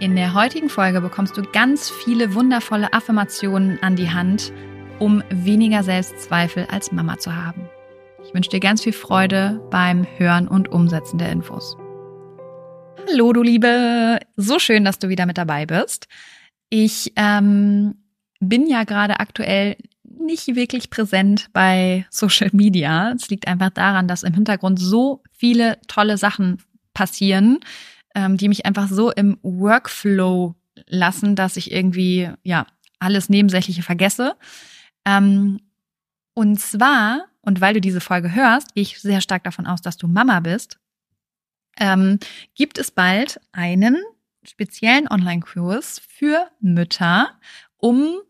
In der heutigen Folge bekommst du ganz viele wundervolle Affirmationen an die Hand, um weniger Selbstzweifel als Mama zu haben. Ich wünsche dir ganz viel Freude beim Hören und Umsetzen der Infos. Hallo, du Liebe! So schön, dass du wieder mit dabei bist. Ich ähm, bin ja gerade aktuell nicht wirklich präsent bei Social Media. Es liegt einfach daran, dass im Hintergrund so viele tolle Sachen passieren, ähm, die mich einfach so im Workflow lassen, dass ich irgendwie ja alles Nebensächliche vergesse. Ähm, und zwar, und weil du diese Folge hörst, gehe ich sehr stark davon aus, dass du Mama bist, ähm, gibt es bald einen speziellen Online-Kurs für Mütter, um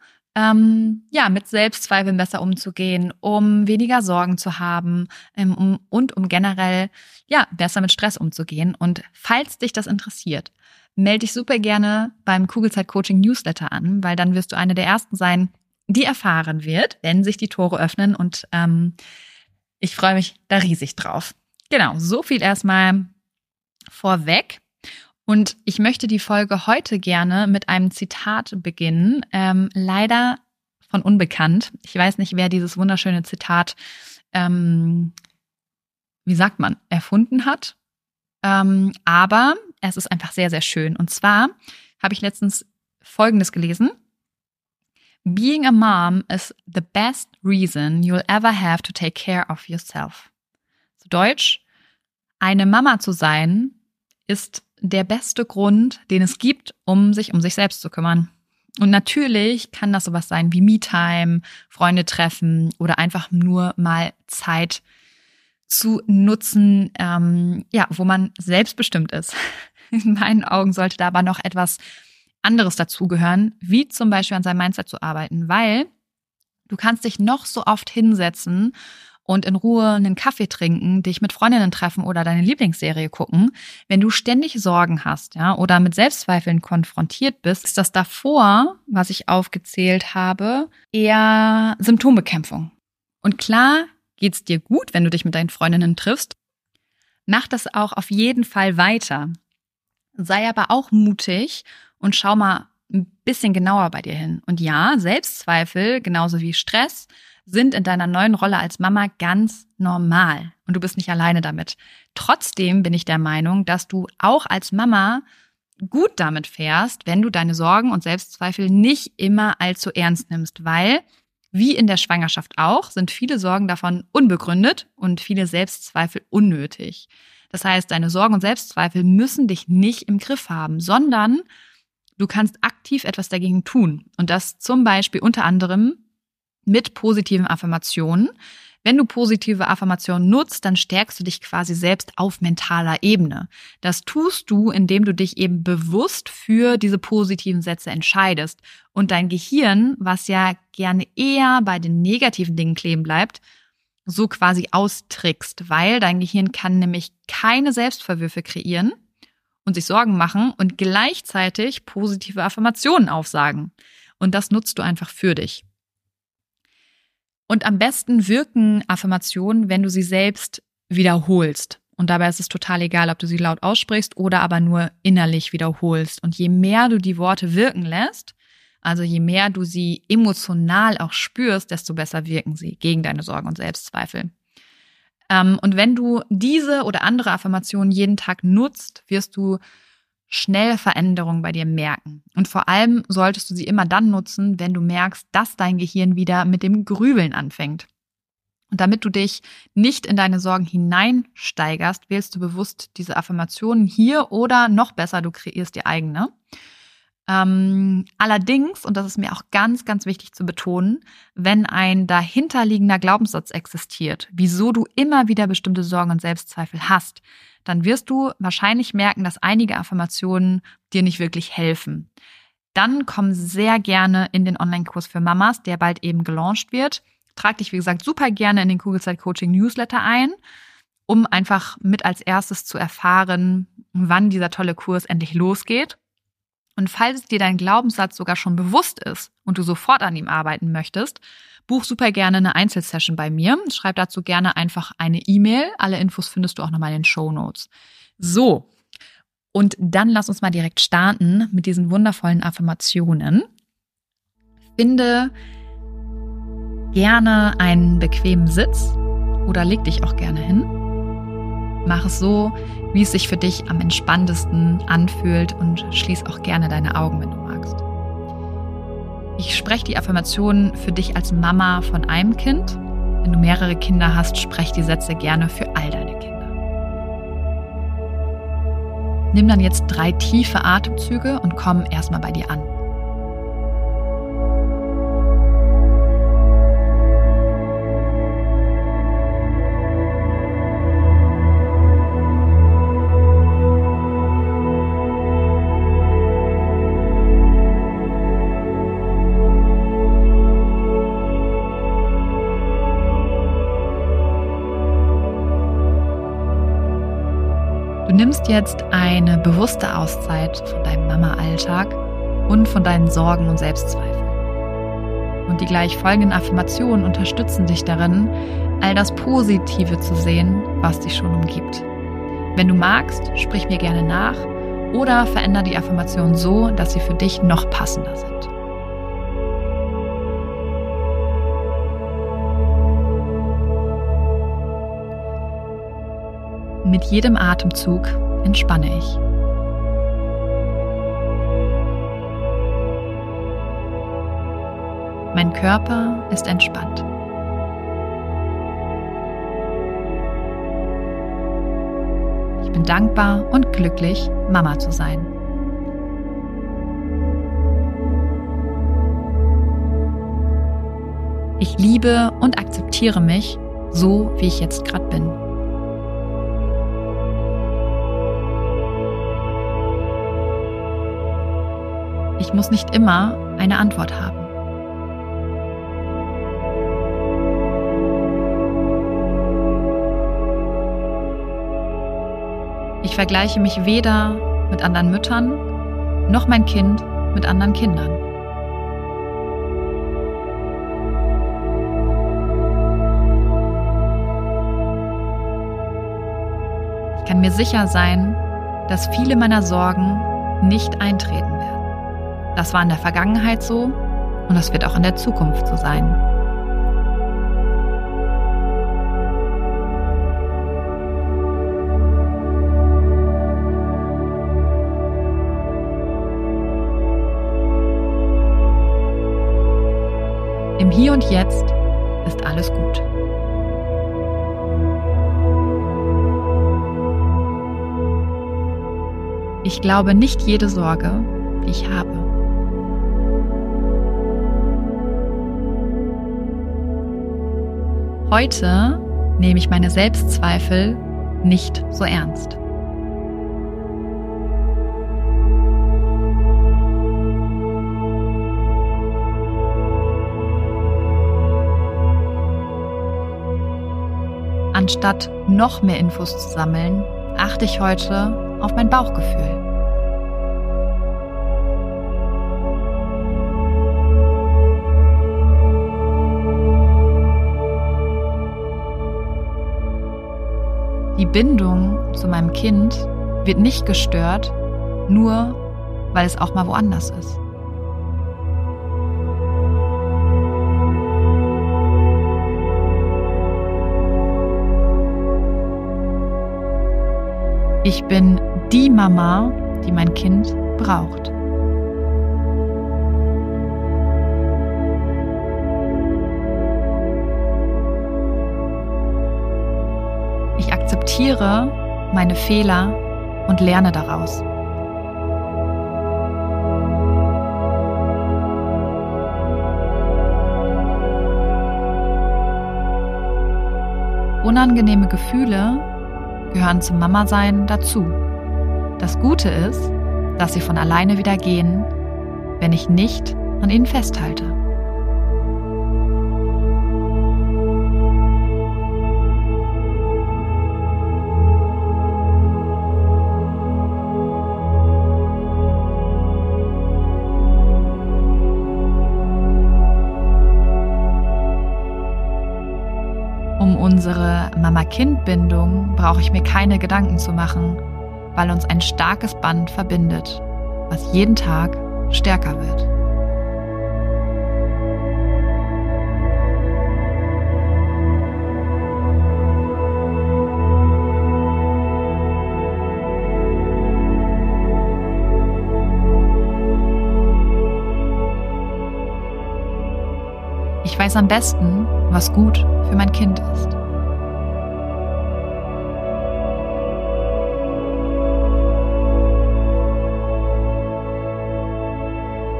ähm, ja mit Selbstzweifeln besser umzugehen, um weniger Sorgen zu haben ähm, um, und um generell ja besser mit Stress umzugehen. Und falls dich das interessiert, melde dich super gerne beim Kugelzeit Coaching Newsletter an, weil dann wirst du eine der ersten sein, die erfahren wird, wenn sich die Tore öffnen. Und ähm, ich freue mich da riesig drauf. Genau, so viel erstmal vorweg. Und ich möchte die Folge heute gerne mit einem Zitat beginnen. Ähm, leider von Unbekannt. Ich weiß nicht, wer dieses wunderschöne Zitat, ähm, wie sagt man, erfunden hat. Ähm, aber es ist einfach sehr, sehr schön. Und zwar habe ich letztens Folgendes gelesen. Being a mom is the best reason you'll ever have to take care of yourself. Zu Deutsch, eine Mama zu sein ist der beste Grund, den es gibt, um sich um sich selbst zu kümmern. Und natürlich kann das sowas sein wie Me-Time, Freunde treffen oder einfach nur mal Zeit zu nutzen, ähm, ja, wo man selbstbestimmt ist. In meinen Augen sollte da aber noch etwas anderes dazugehören, wie zum Beispiel an seinem Mindset zu arbeiten, weil du kannst dich noch so oft hinsetzen und in Ruhe einen Kaffee trinken, dich mit Freundinnen treffen oder deine Lieblingsserie gucken. Wenn du ständig Sorgen hast, ja, oder mit Selbstzweifeln konfrontiert bist, ist das davor, was ich aufgezählt habe, eher Symptombekämpfung. Und klar geht's dir gut, wenn du dich mit deinen Freundinnen triffst. Mach das auch auf jeden Fall weiter. Sei aber auch mutig und schau mal ein bisschen genauer bei dir hin. Und ja, Selbstzweifel, genauso wie Stress, sind in deiner neuen Rolle als Mama ganz normal. Und du bist nicht alleine damit. Trotzdem bin ich der Meinung, dass du auch als Mama gut damit fährst, wenn du deine Sorgen und Selbstzweifel nicht immer allzu ernst nimmst, weil Wie in der Schwangerschaft auch, sind viele Sorgen davon unbegründet und viele Selbstzweifel unnötig. Das heißt, deine Sorgen und Selbstzweifel müssen dich nicht im Griff haben, sondern du kannst aktiv etwas dagegen tun. Und das zum Beispiel unter anderem mit positiven Affirmationen. Wenn du positive Affirmationen nutzt, dann stärkst du dich quasi selbst auf mentaler Ebene. Das tust du, indem du dich eben bewusst für diese positiven Sätze entscheidest und dein Gehirn, was ja gerne eher bei den negativen Dingen kleben bleibt, so quasi austrickst, weil dein Gehirn kann nämlich keine Selbstverwürfe kreieren und sich Sorgen machen und gleichzeitig positive Affirmationen aufsagen. Und das nutzt du einfach für dich. Und am besten wirken Affirmationen, wenn du sie selbst wiederholst. Und dabei ist es total egal, ob du sie laut aussprichst oder aber nur innerlich wiederholst. Und je mehr du die Worte wirken lässt, also je mehr du sie emotional auch spürst, desto besser wirken sie gegen deine Sorgen und Selbstzweifel. Ähm, und wenn du diese oder andere Affirmationen jeden Tag nutzt, wirst du schnell Veränderungen bei dir merken. Und vor allem solltest du sie immer dann nutzen, wenn du merkst, dass dein Gehirn wieder mit dem Grübeln anfängt. Und damit du dich nicht in deine Sorgen hineinsteigerst, wählst du bewusst diese Affirmationen hier oder noch besser, du kreierst dir eigene. Ähm, allerdings, und das ist mir auch ganz, ganz wichtig zu betonen, wenn ein dahinterliegender Glaubenssatz existiert, wieso du immer wieder bestimmte Sorgen und Selbstzweifel hast, dann wirst du wahrscheinlich merken, dass einige Affirmationen dir nicht wirklich helfen. Dann komm sehr gerne in den Online-Kurs für Mamas, der bald eben gelauncht wird. Trag dich, wie gesagt, super gerne in den Kugelzeit-Coaching Newsletter ein, um einfach mit als erstes zu erfahren, wann dieser tolle Kurs endlich losgeht. Und falls dir dein Glaubenssatz sogar schon bewusst ist und du sofort an ihm arbeiten möchtest, buch super gerne eine Einzelsession bei mir. Schreib dazu gerne einfach eine E-Mail. Alle Infos findest du auch nochmal in den Show Notes. So. Und dann lass uns mal direkt starten mit diesen wundervollen Affirmationen. Finde gerne einen bequemen Sitz oder leg dich auch gerne hin. Mach es so, wie es sich für dich am entspanntesten anfühlt und schließ auch gerne deine Augen, wenn du magst. Ich spreche die Affirmationen für dich als Mama von einem Kind. Wenn du mehrere Kinder hast, sprech die Sätze gerne für all deine Kinder. Nimm dann jetzt drei tiefe Atemzüge und komm erstmal bei dir an. Nimmst jetzt eine bewusste Auszeit von deinem Mama-Alltag und von deinen Sorgen und Selbstzweifeln. Und die gleich folgenden Affirmationen unterstützen dich darin, all das Positive zu sehen, was dich schon umgibt. Wenn du magst, sprich mir gerne nach oder veränder die Affirmation so, dass sie für dich noch passender sind. Mit jedem Atemzug entspanne ich. Mein Körper ist entspannt. Ich bin dankbar und glücklich, Mama zu sein. Ich liebe und akzeptiere mich so, wie ich jetzt gerade bin. Ich muss nicht immer eine Antwort haben. Ich vergleiche mich weder mit anderen Müttern noch mein Kind mit anderen Kindern. Ich kann mir sicher sein, dass viele meiner Sorgen nicht eintreten werden. Das war in der Vergangenheit so und das wird auch in der Zukunft so sein. Im Hier und Jetzt ist alles gut. Ich glaube nicht jede Sorge, die ich habe. Heute nehme ich meine Selbstzweifel nicht so ernst. Anstatt noch mehr Infos zu sammeln, achte ich heute auf mein Bauchgefühl. Die Bindung zu meinem Kind wird nicht gestört, nur weil es auch mal woanders ist. Ich bin die Mama, die mein Kind braucht. Akzeptiere meine Fehler und lerne daraus. Unangenehme Gefühle gehören zum Mama-Sein dazu. Das Gute ist, dass sie von alleine wieder gehen, wenn ich nicht an ihnen festhalte. Unsere Mama-Kind-Bindung brauche ich mir keine Gedanken zu machen, weil uns ein starkes Band verbindet, was jeden Tag stärker wird. Ich weiß am besten, was gut für mein Kind ist.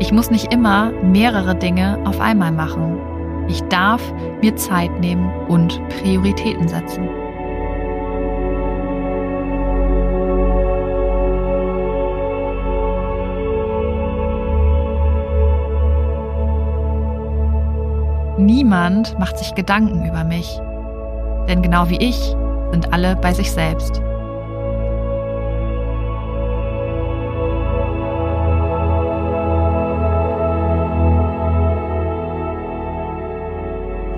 Ich muss nicht immer mehrere Dinge auf einmal machen. Ich darf mir Zeit nehmen und Prioritäten setzen. Niemand macht sich Gedanken über mich, denn genau wie ich sind alle bei sich selbst.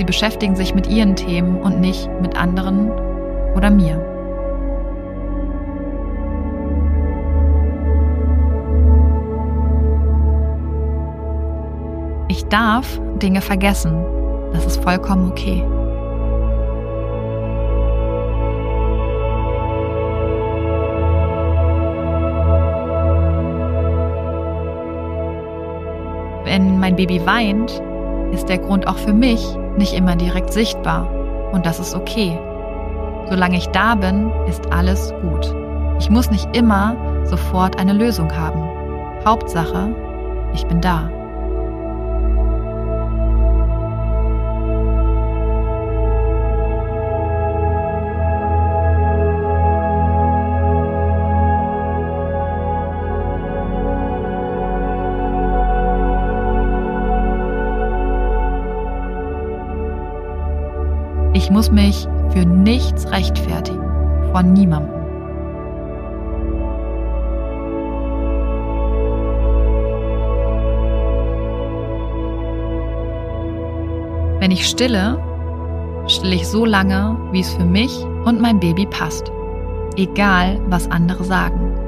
Sie beschäftigen sich mit ihren Themen und nicht mit anderen oder mir. Ich darf Dinge vergessen. Das ist vollkommen okay. Wenn mein Baby weint, ist der Grund auch für mich nicht immer direkt sichtbar. Und das ist okay. Solange ich da bin, ist alles gut. Ich muss nicht immer sofort eine Lösung haben. Hauptsache, ich bin da. Ich muss mich für nichts rechtfertigen, von niemandem. Wenn ich stille, stille ich so lange, wie es für mich und mein Baby passt, egal was andere sagen.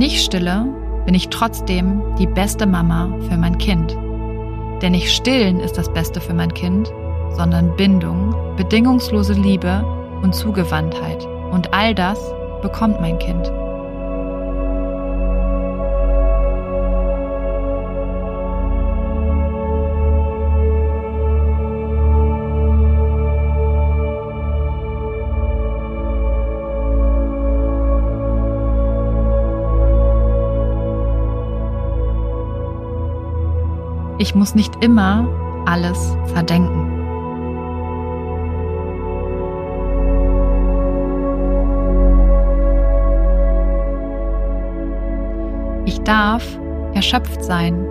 Nicht stille, bin ich trotzdem die beste Mama für mein Kind. Denn nicht stillen ist das Beste für mein Kind, sondern Bindung, bedingungslose Liebe und Zugewandtheit. Und all das bekommt mein Kind. Ich muss nicht immer alles verdenken. Ich darf erschöpft sein.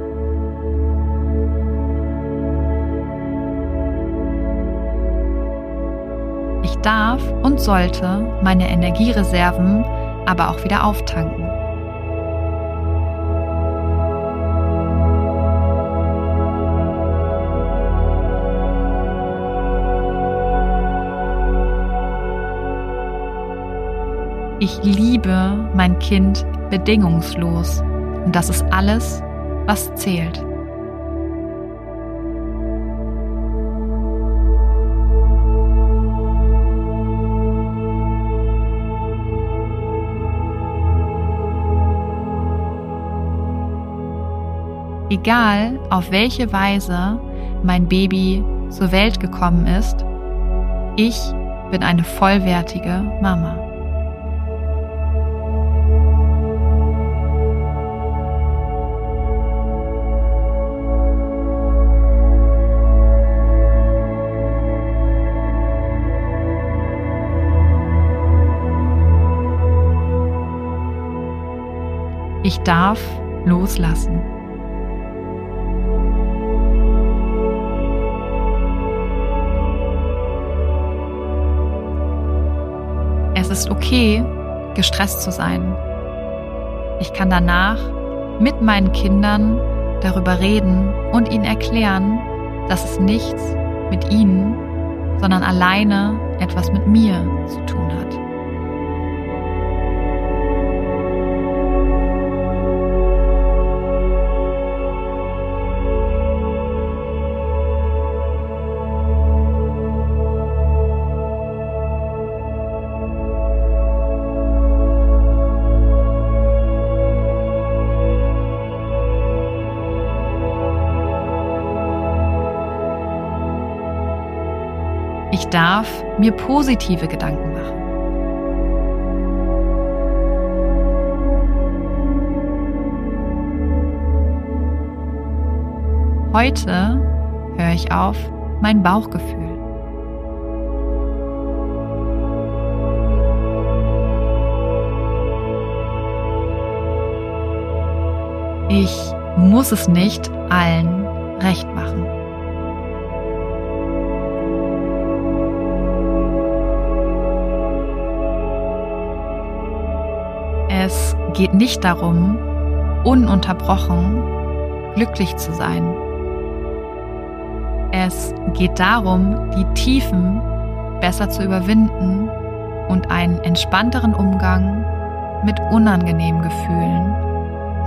Ich darf und sollte meine Energiereserven aber auch wieder auftanken. Ich liebe mein Kind bedingungslos. Und das ist alles, was zählt. Egal auf welche Weise mein Baby zur Welt gekommen ist, ich bin eine vollwertige Mama. Ich darf loslassen. Es ist okay, gestresst zu sein. Ich kann danach mit meinen Kindern darüber reden und ihnen erklären, dass es nichts mit ihnen, sondern alleine etwas mit mir zu tun hat. Ich darf mir positive Gedanken machen. Heute höre ich auf mein Bauchgefühl. Ich muss es nicht allen recht machen. Geht nicht darum, ununterbrochen glücklich zu sein. Es geht darum, die Tiefen besser zu überwinden und einen entspannteren Umgang mit unangenehmen Gefühlen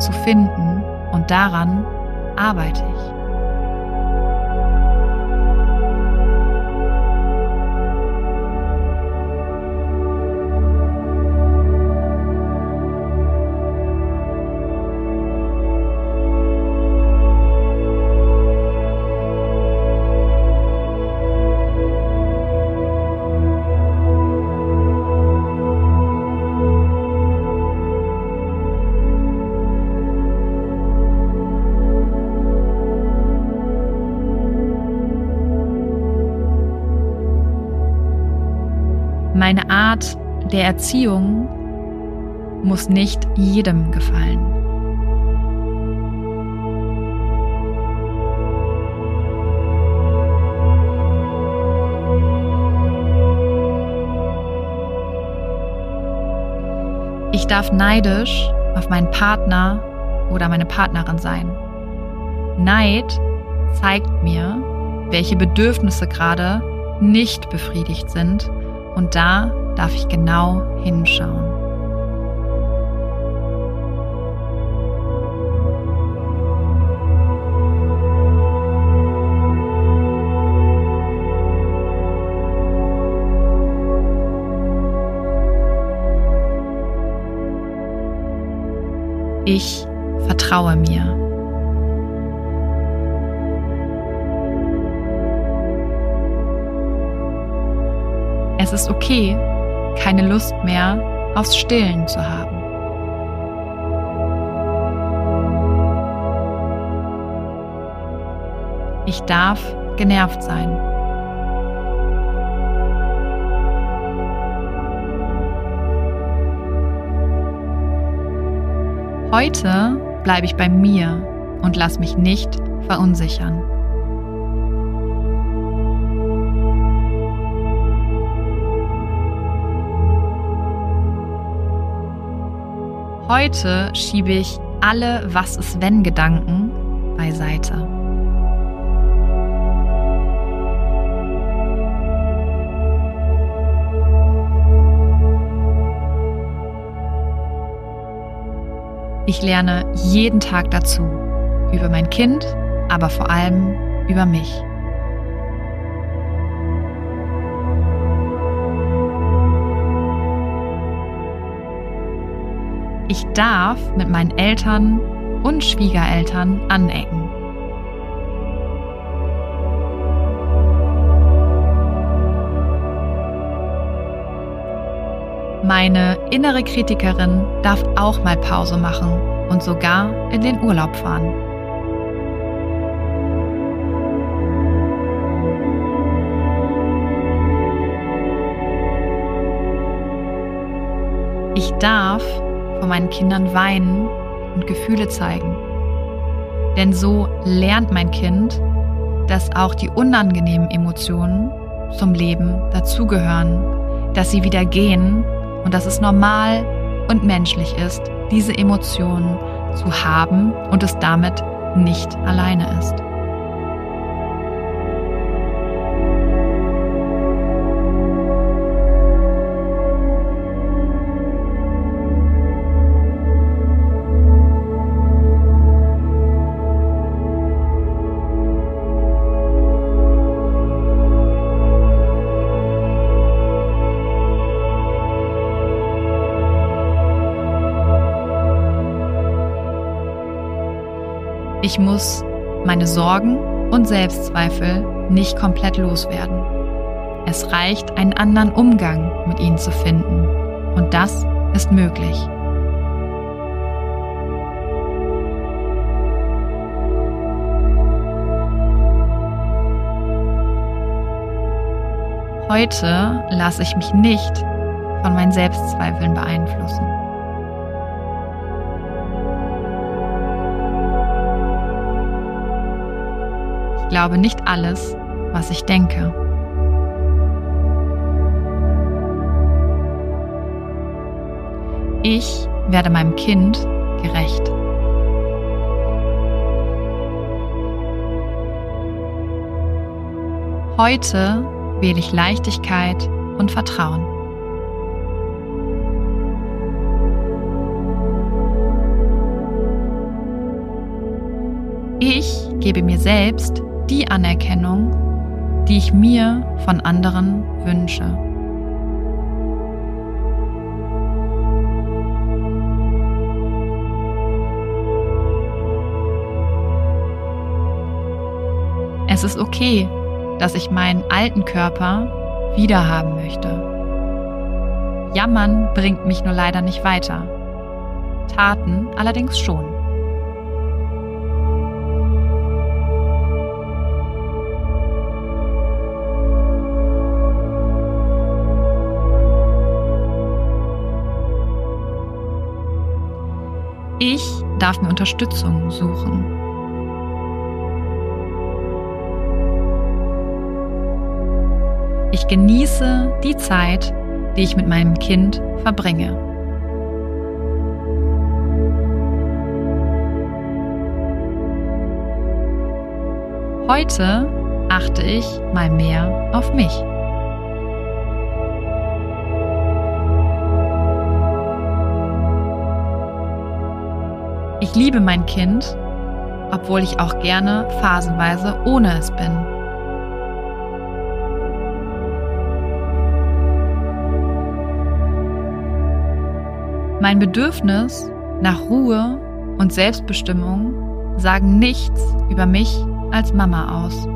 zu finden und daran arbeite ich. Erziehung muss nicht jedem gefallen. Ich darf neidisch auf meinen Partner oder meine Partnerin sein. Neid zeigt mir, welche Bedürfnisse gerade nicht befriedigt sind und da darf ich genau hinschauen. Ich vertraue mir. Es ist okay, keine Lust mehr aufs Stillen zu haben. Ich darf genervt sein. Heute bleibe ich bei mir und lass mich nicht verunsichern. Heute schiebe ich alle Was ist wenn Gedanken beiseite. Ich lerne jeden Tag dazu. Über mein Kind, aber vor allem über mich. Ich darf mit meinen Eltern und Schwiegereltern anecken. Meine innere Kritikerin darf auch mal Pause machen und sogar in den Urlaub fahren. Ich darf vor meinen Kindern weinen und Gefühle zeigen. Denn so lernt mein Kind, dass auch die unangenehmen Emotionen zum Leben dazugehören, dass sie wieder gehen und dass es normal und menschlich ist, diese Emotionen zu haben und es damit nicht alleine ist. Ich muss meine Sorgen und Selbstzweifel nicht komplett loswerden. Es reicht, einen anderen Umgang mit ihnen zu finden. Und das ist möglich. Heute lasse ich mich nicht von meinen Selbstzweifeln beeinflussen. Glaube nicht alles, was ich denke. Ich werde meinem Kind gerecht. Heute wähle ich Leichtigkeit und Vertrauen. Ich gebe mir selbst die Anerkennung, die ich mir von anderen wünsche. Es ist okay, dass ich meinen alten Körper wiederhaben möchte. Jammern bringt mich nur leider nicht weiter. Taten allerdings schon. Darf mir Unterstützung suchen. Ich genieße die Zeit, die ich mit meinem Kind verbringe. Heute achte ich mal mehr auf mich. Ich liebe mein Kind, obwohl ich auch gerne phasenweise ohne es bin. Mein Bedürfnis nach Ruhe und Selbstbestimmung sagen nichts über mich als Mama aus.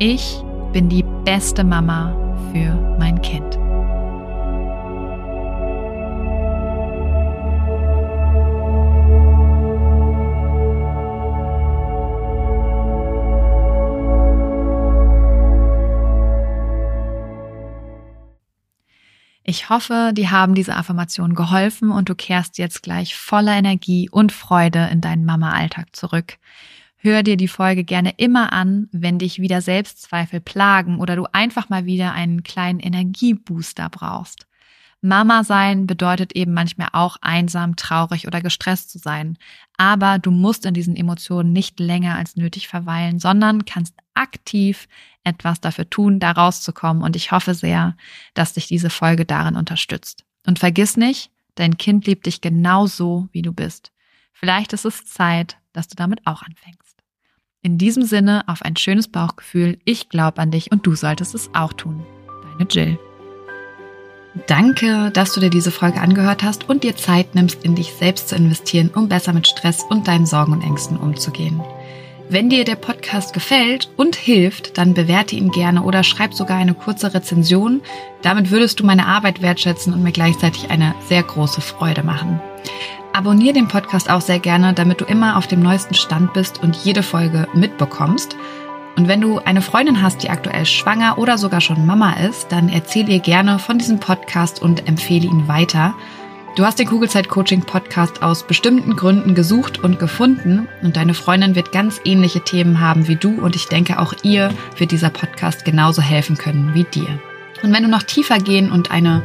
Ich bin die beste Mama für mein Kind. Ich hoffe, die haben diese Affirmationen geholfen und du kehrst jetzt gleich voller Energie und Freude in deinen Mama-Alltag zurück. Hör dir die Folge gerne immer an, wenn dich wieder Selbstzweifel plagen oder du einfach mal wieder einen kleinen Energiebooster brauchst. Mama sein bedeutet eben manchmal auch einsam, traurig oder gestresst zu sein. Aber du musst in diesen Emotionen nicht länger als nötig verweilen, sondern kannst aktiv etwas dafür tun, da rauszukommen. Und ich hoffe sehr, dass dich diese Folge darin unterstützt. Und vergiss nicht, dein Kind liebt dich genauso, wie du bist. Vielleicht ist es Zeit, dass du damit auch anfängst. In diesem Sinne auf ein schönes Bauchgefühl. Ich glaube an dich und du solltest es auch tun. Deine Jill. Danke, dass du dir diese Folge angehört hast und dir Zeit nimmst, in dich selbst zu investieren, um besser mit Stress und deinen Sorgen und Ängsten umzugehen. Wenn dir der Podcast gefällt und hilft, dann bewerte ihn gerne oder schreib sogar eine kurze Rezension. Damit würdest du meine Arbeit wertschätzen und mir gleichzeitig eine sehr große Freude machen. Abonnier den Podcast auch sehr gerne, damit du immer auf dem neuesten Stand bist und jede Folge mitbekommst. Und wenn du eine Freundin hast, die aktuell schwanger oder sogar schon Mama ist, dann erzähl ihr gerne von diesem Podcast und empfehle ihn weiter. Du hast den Kugelzeit Coaching Podcast aus bestimmten Gründen gesucht und gefunden und deine Freundin wird ganz ähnliche Themen haben wie du und ich denke auch ihr wird dieser Podcast genauso helfen können wie dir. Und wenn du noch tiefer gehen und eine